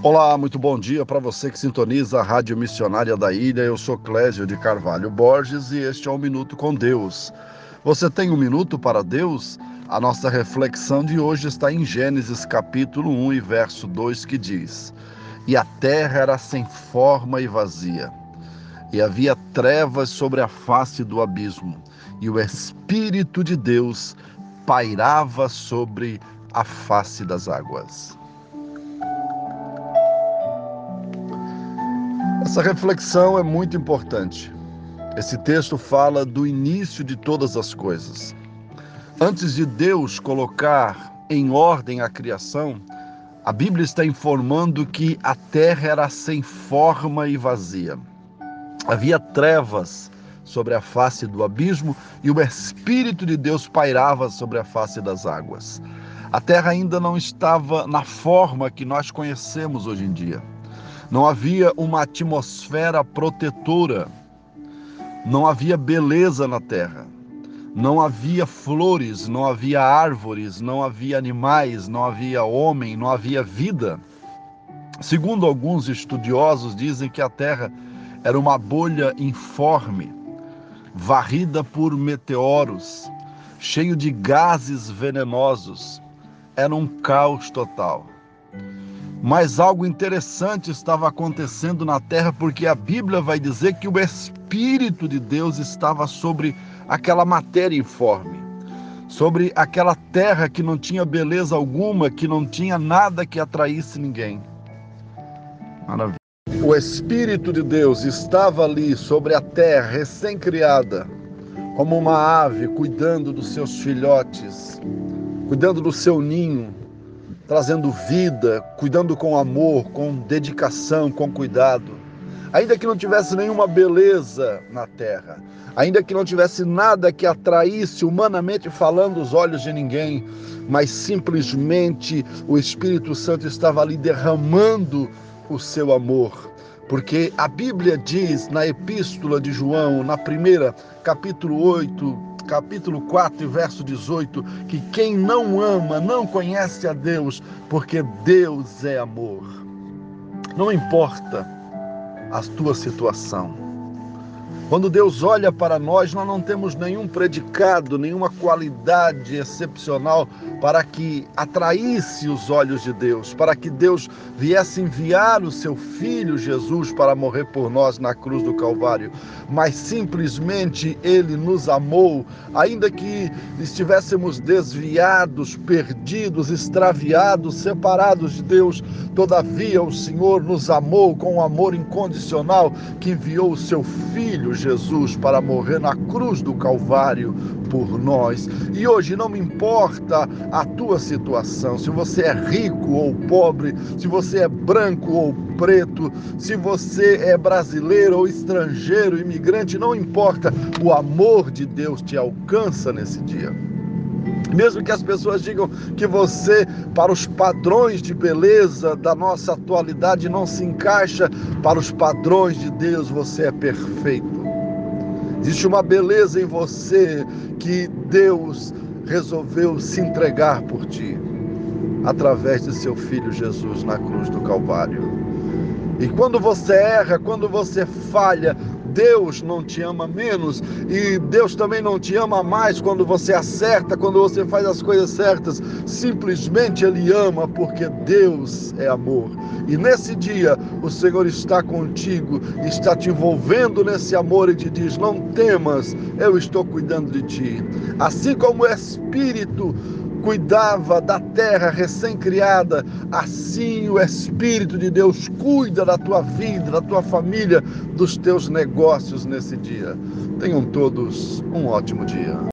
Olá, muito bom dia para você que sintoniza a Rádio Missionária da Ilha. Eu sou Clésio de Carvalho Borges e este é o Minuto com Deus. Você tem um minuto para Deus? A nossa reflexão de hoje está em Gênesis capítulo 1 e verso 2 que diz: E a terra era sem forma e vazia, e havia trevas sobre a face do abismo, e o Espírito de Deus pairava sobre a face das águas. Essa reflexão é muito importante. Esse texto fala do início de todas as coisas. Antes de Deus colocar em ordem a criação, a Bíblia está informando que a terra era sem forma e vazia. Havia trevas sobre a face do abismo e o Espírito de Deus pairava sobre a face das águas. A terra ainda não estava na forma que nós conhecemos hoje em dia. Não havia uma atmosfera protetora. Não havia beleza na terra. Não havia flores, não havia árvores, não havia animais, não havia homem, não havia vida. Segundo alguns estudiosos, dizem que a terra era uma bolha informe, varrida por meteoros, cheio de gases venenosos. Era um caos total. Mas algo interessante estava acontecendo na terra, porque a Bíblia vai dizer que o Espírito de Deus estava sobre aquela matéria informe, sobre aquela terra que não tinha beleza alguma, que não tinha nada que atraísse ninguém. Maravilha. O Espírito de Deus estava ali sobre a terra recém-criada, como uma ave cuidando dos seus filhotes, cuidando do seu ninho trazendo vida, cuidando com amor, com dedicação, com cuidado. Ainda que não tivesse nenhuma beleza na terra, ainda que não tivesse nada que atraísse humanamente falando os olhos de ninguém, mas simplesmente o Espírito Santo estava ali derramando o seu amor. Porque a Bíblia diz na Epístola de João, na primeira, capítulo 8, capítulo 4, verso 18, que quem não ama não conhece a Deus, porque Deus é amor. Não importa a tua situação. Quando Deus olha para nós, nós não temos nenhum predicado, nenhuma qualidade excepcional para que atraísse os olhos de Deus, para que Deus viesse enviar o seu filho Jesus para morrer por nós na cruz do Calvário, mas simplesmente ele nos amou, ainda que estivéssemos desviados, perdidos, extraviados, separados de Deus, todavia o Senhor nos amou com um amor incondicional que enviou o seu filho Jesus para morrer na cruz do Calvário por nós. E hoje não me importa a tua situação, se você é rico ou pobre, se você é branco ou preto, se você é brasileiro ou estrangeiro, imigrante, não importa, o amor de Deus te alcança nesse dia. Mesmo que as pessoas digam que você, para os padrões de beleza da nossa atualidade, não se encaixa, para os padrões de Deus você é perfeito. Existe uma beleza em você que Deus resolveu se entregar por ti através de seu filho Jesus na cruz do Calvário. E quando você erra, quando você falha, Deus não te ama menos e Deus também não te ama mais quando você acerta, quando você faz as coisas certas. Simplesmente Ele ama porque Deus é amor. E nesse dia o Senhor está contigo, está te envolvendo nesse amor e te diz: Não temas, eu estou cuidando de ti. Assim como o Espírito cuidava da terra recém-criada, assim o Espírito de Deus cuida da tua vida, da tua família, dos teus negócios nesse dia. Tenham todos um ótimo dia.